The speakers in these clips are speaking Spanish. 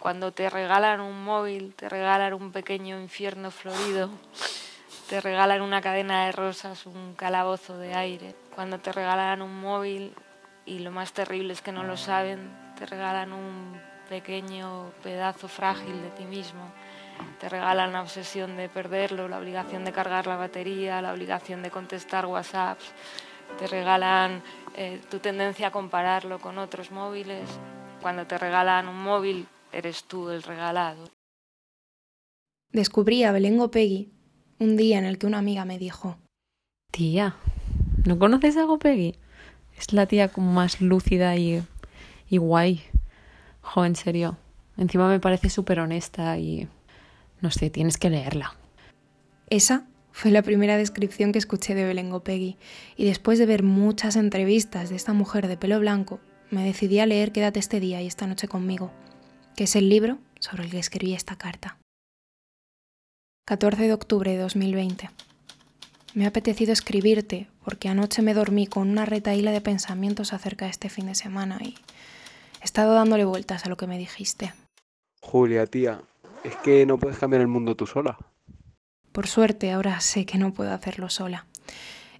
Cuando te regalan un móvil, te regalan un pequeño infierno florido, te regalan una cadena de rosas, un calabozo de aire. Cuando te regalan un móvil, y lo más terrible es que no lo saben, te regalan un pequeño pedazo frágil de ti mismo. Te regalan la obsesión de perderlo, la obligación de cargar la batería, la obligación de contestar WhatsApps, te regalan eh, tu tendencia a compararlo con otros móviles. Cuando te regalan un móvil, eres tú el regalado. Descubrí a Belengo Peggy un día en el que una amiga me dijo: Tía, ¿no conoces a Gopegui? Es la tía como más lúcida y, y guay. Jo, en serio. Encima me parece súper honesta y. No sé, tienes que leerla. Esa fue la primera descripción que escuché de Belengo Peggy, y después de ver muchas entrevistas de esta mujer de pelo blanco, me decidí a leer Quédate este día y esta noche conmigo, que es el libro sobre el que escribí esta carta. 14 de octubre de 2020. Me ha apetecido escribirte porque anoche me dormí con una retaíla de pensamientos acerca de este fin de semana y he estado dándole vueltas a lo que me dijiste. Julia, tía, es que no puedes cambiar el mundo tú sola. Por suerte, ahora sé que no puedo hacerlo sola.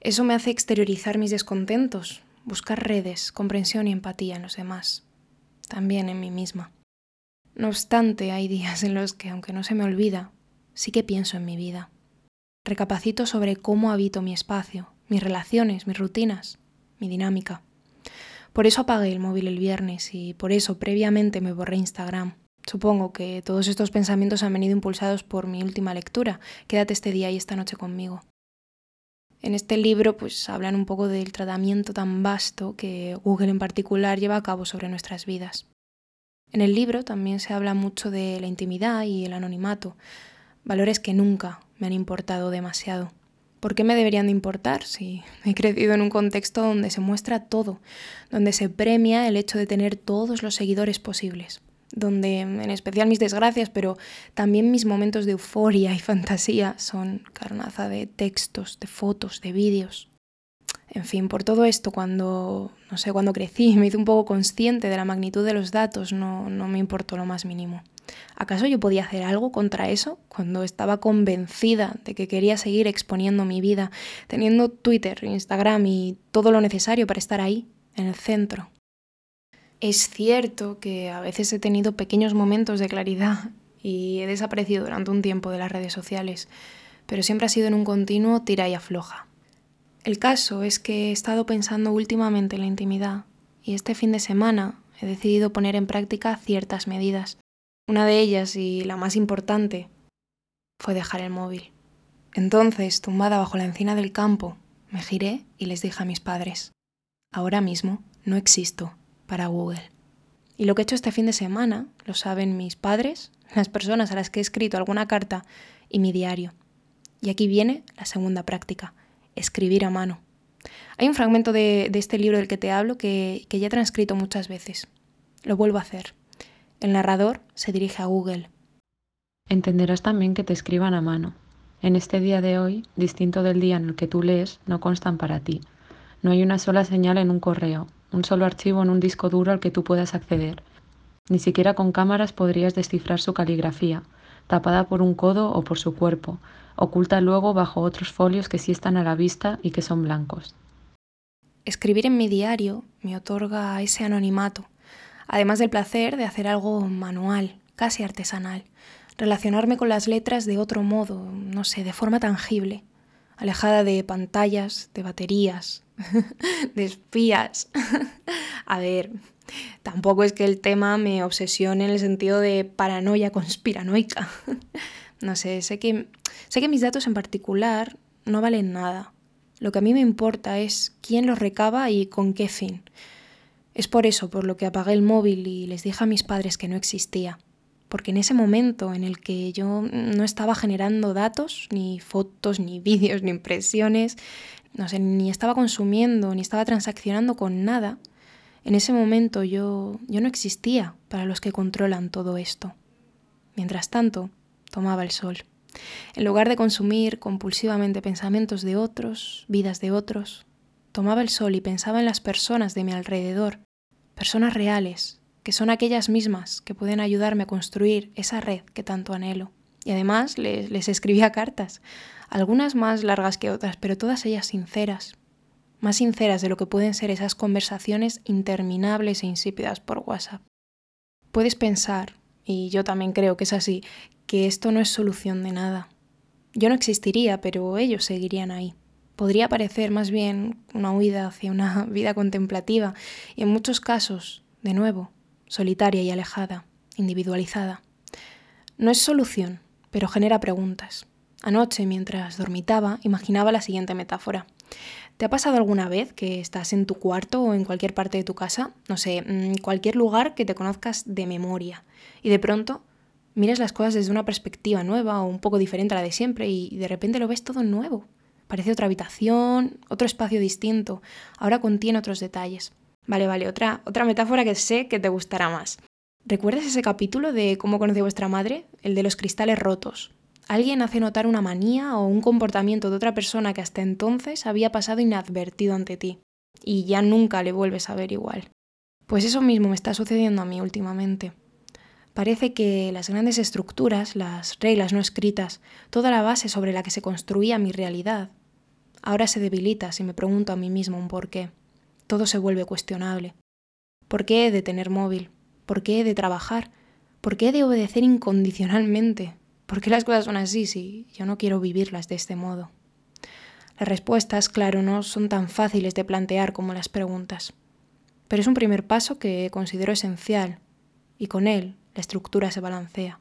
Eso me hace exteriorizar mis descontentos, buscar redes, comprensión y empatía en los demás, también en mí misma. No obstante, hay días en los que, aunque no se me olvida, sí que pienso en mi vida. Recapacito sobre cómo habito mi espacio, mis relaciones, mis rutinas, mi dinámica. Por eso apagué el móvil el viernes y por eso previamente me borré Instagram. Supongo que todos estos pensamientos han venido impulsados por mi última lectura. Quédate este día y esta noche conmigo. En este libro pues hablan un poco del tratamiento tan vasto que Google en particular lleva a cabo sobre nuestras vidas. En el libro también se habla mucho de la intimidad y el anonimato, valores que nunca me han importado demasiado. ¿Por qué me deberían de importar si he crecido en un contexto donde se muestra todo, donde se premia el hecho de tener todos los seguidores posibles, donde en especial mis desgracias, pero también mis momentos de euforia y fantasía son carnaza de textos, de fotos, de vídeos? En fin, por todo esto, cuando, no sé, cuando crecí me hice un poco consciente de la magnitud de los datos, no, no me importó lo más mínimo. ¿Acaso yo podía hacer algo contra eso cuando estaba convencida de que quería seguir exponiendo mi vida, teniendo Twitter, Instagram y todo lo necesario para estar ahí, en el centro? Es cierto que a veces he tenido pequeños momentos de claridad y he desaparecido durante un tiempo de las redes sociales, pero siempre ha sido en un continuo tira y afloja. El caso es que he estado pensando últimamente en la intimidad y este fin de semana he decidido poner en práctica ciertas medidas. Una de ellas, y la más importante, fue dejar el móvil. Entonces, tumbada bajo la encina del campo, me giré y les dije a mis padres, ahora mismo no existo para Google. Y lo que he hecho este fin de semana lo saben mis padres, las personas a las que he escrito alguna carta y mi diario. Y aquí viene la segunda práctica escribir a mano. Hay un fragmento de, este libro del que te hablo que, que ya he transcrito muchas veces. Lo vuelvo a hacer. El narrador se dirige a Google. Entenderás también que te escriban a mano. En este día de hoy, distinto del día en el que tú lees, no constan para ti. No hay una sola señal en un correo, un solo archivo en un disco duro al que tú puedas acceder. Ni siquiera con cámaras podrías descifrar su caligrafía, tapada por un codo o por su cuerpo, oculta luego bajo otros folios que sí están a la vista y que son blancos. Escribir en mi diario me otorga ese anonimato, además del placer de hacer algo manual, casi artesanal, relacionarme con las letras de otro modo, no sé, de forma tangible, alejada de pantallas, de baterías, de espías. A ver, tampoco es que el tema me obsesione en el sentido de paranoia conspiranoica. No sé, sé que, sé que mis datos en particular no valen nada. Lo que a mí me importa es quién los recaba y con qué fin. Es por eso por lo que apagué el móvil y les dije a mis padres que no existía. Porque en ese momento en el que yo no estaba generando datos, ni fotos, ni vídeos, ni impresiones, no sé, ni estaba consumiendo, ni estaba transaccionando con nada, en ese momento yo, yo no existía para los que controlan todo esto. Mientras tanto, tomaba el sol. En lugar de consumir compulsivamente pensamientos de otros, vidas de otros, tomaba el sol y pensaba en las personas de mi alrededor, personas reales, que son aquellas mismas que pueden ayudarme a construir esa red que tanto anhelo. Y además les, les escribía cartas, algunas más largas que otras, pero todas ellas sinceras, más sinceras de lo que pueden ser esas conversaciones interminables e insípidas por WhatsApp. Puedes pensar, y yo también creo que es así, que esto no es solución de nada. Yo no existiría, pero ellos seguirían ahí. Podría parecer más bien una huida hacia una vida contemplativa y en muchos casos, de nuevo, solitaria y alejada, individualizada. No es solución, pero genera preguntas. Anoche, mientras dormitaba, imaginaba la siguiente metáfora. ¿Te ha pasado alguna vez que estás en tu cuarto o en cualquier parte de tu casa, no sé, mm, cualquier lugar que te conozcas de memoria, y de pronto miras las cosas desde una perspectiva nueva o un poco diferente a la de siempre y de repente lo ves todo nuevo? Parece otra habitación, otro espacio distinto, ahora contiene otros detalles. Vale, vale, otra, otra metáfora que sé que te gustará más. ¿Recuerdas ese capítulo de cómo conocí a vuestra madre? El de los cristales rotos. Alguien hace notar una manía o un comportamiento de otra persona que hasta entonces había pasado inadvertido ante ti, y ya nunca le vuelves a ver igual. Pues eso mismo me está sucediendo a mí últimamente. Parece que las grandes estructuras, las reglas no escritas, toda la base sobre la que se construía mi realidad, ahora se debilita si me pregunto a mí mismo un por qué. Todo se vuelve cuestionable. ¿Por qué he de tener móvil? ¿Por qué he de trabajar? ¿Por qué he de obedecer incondicionalmente? ¿Por qué las cosas son así si yo no quiero vivirlas de este modo? Las respuestas, claro, no son tan fáciles de plantear como las preguntas, pero es un primer paso que considero esencial y con él la estructura se balancea.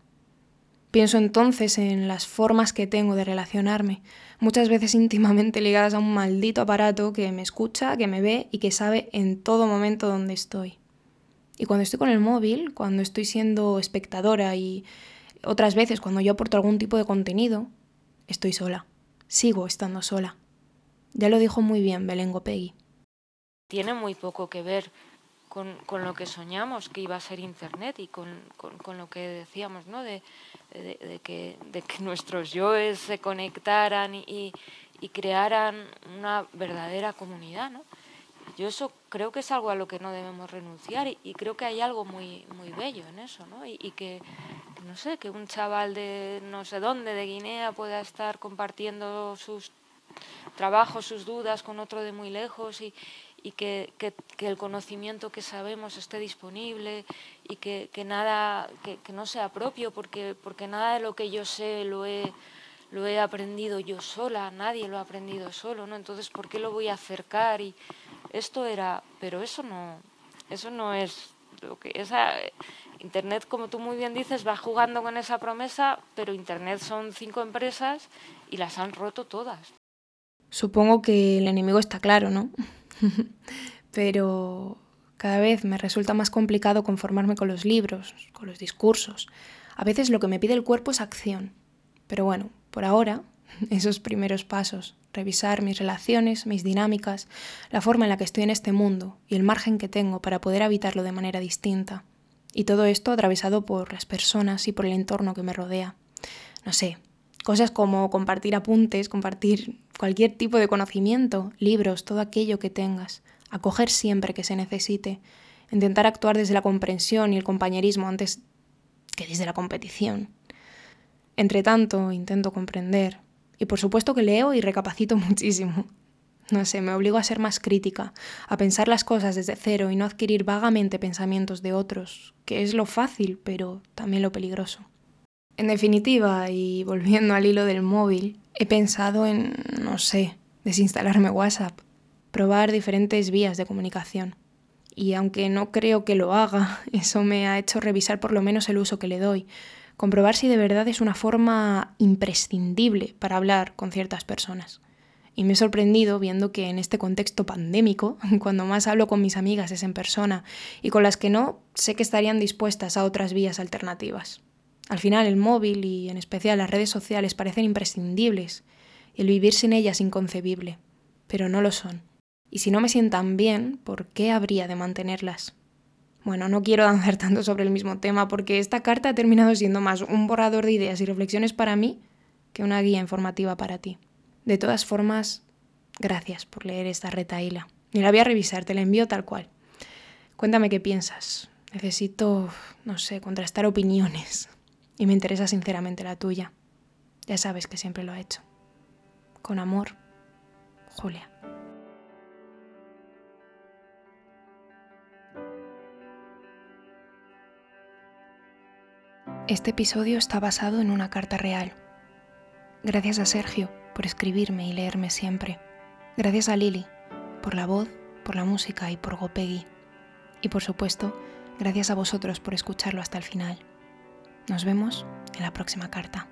Pienso entonces en las formas que tengo de relacionarme, muchas veces íntimamente ligadas a un maldito aparato que me escucha, que me ve y que sabe en todo momento dónde estoy. Y cuando estoy con el móvil, cuando estoy siendo espectadora y otras veces cuando yo aporto algún tipo de contenido, estoy sola. Sigo estando sola. Ya lo dijo muy bien Belengo Peggy. Tiene muy poco que ver con, lo que soñamos que iba a ser Internet y con, con, lo que decíamos, ¿no? De, de, que, de que nuestros yoes se conectaran y, y crearan una verdadera comunidad, ¿no? Yo eso creo que es algo a lo que no debemos renunciar y, y creo que hay algo muy, muy bello en eso, ¿no? Y, y, que, no sé, que un chaval de no sé dónde, de Guinea, pueda estar compartiendo sus trabajos, sus dudas con otro de muy lejos y, y que, que, el conocimiento que sabemos esté disponible y que, que nada, que, que no sea propio, porque, porque nada de lo que yo sé lo he lo he aprendido yo sola, nadie lo ha aprendido solo, ¿no? Entonces, ¿por qué lo voy a acercar? Y, esto era, pero eso no, eso no es lo que esa Internet, como tú muy bien dices, va jugando con esa promesa, pero Internet son cinco empresas y las han roto todas. Supongo que el enemigo está claro, ¿no? pero cada vez me resulta más complicado conformarme con los libros, con los discursos. A veces lo que me pide el cuerpo es acción. Pero bueno, por ahora, esos primeros pasos, revisar mis relaciones, mis dinámicas, la forma en la que estoy en este mundo y el margen que tengo para poder habitarlo de manera distinta. Y todo esto atravesado por las personas y por el entorno que me rodea. No sé, cosas como compartir apuntes, compartir cualquier tipo de conocimiento, libros, todo aquello que tengas, acoger siempre que se necesite, intentar actuar desde la comprensión y el compañerismo antes que desde la competición. Entre tanto, intento comprender, y por supuesto que leo y recapacito muchísimo. No sé, me obligo a ser más crítica, a pensar las cosas desde cero y no adquirir vagamente pensamientos de otros, que es lo fácil, pero también lo peligroso. En definitiva, y volviendo al hilo del móvil, he pensado en, no sé, desinstalarme WhatsApp, probar diferentes vías de comunicación. Y aunque no creo que lo haga, eso me ha hecho revisar por lo menos el uso que le doy, comprobar si de verdad es una forma imprescindible para hablar con ciertas personas. Y me he sorprendido viendo que en este contexto pandémico, cuando más hablo con mis amigas es en persona y con las que no, sé que estarían dispuestas a otras vías alternativas. Al final el móvil y en especial las redes sociales parecen imprescindibles y el vivir sin ellas inconcebible, pero no lo son. Y si no me sientan bien, ¿por qué habría de mantenerlas? Bueno, no quiero danzar tanto sobre el mismo tema porque esta carta ha terminado siendo más un borrador de ideas y reflexiones para mí que una guía informativa para ti. De todas formas, gracias por leer esta retaíla. Y la voy a revisar, te la envío tal cual. Cuéntame qué piensas. Necesito, no sé, contrastar opiniones. Y me interesa sinceramente la tuya. Ya sabes que siempre lo ha hecho. Con amor, Julia. Este episodio está basado en una carta real. Gracias a Sergio por escribirme y leerme siempre. Gracias a Lili por la voz, por la música y por Gopegui. Y por supuesto, gracias a vosotros por escucharlo hasta el final. Nos vemos en la próxima carta.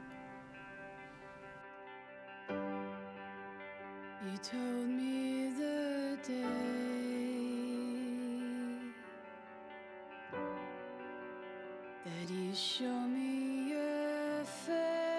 that you show me your face.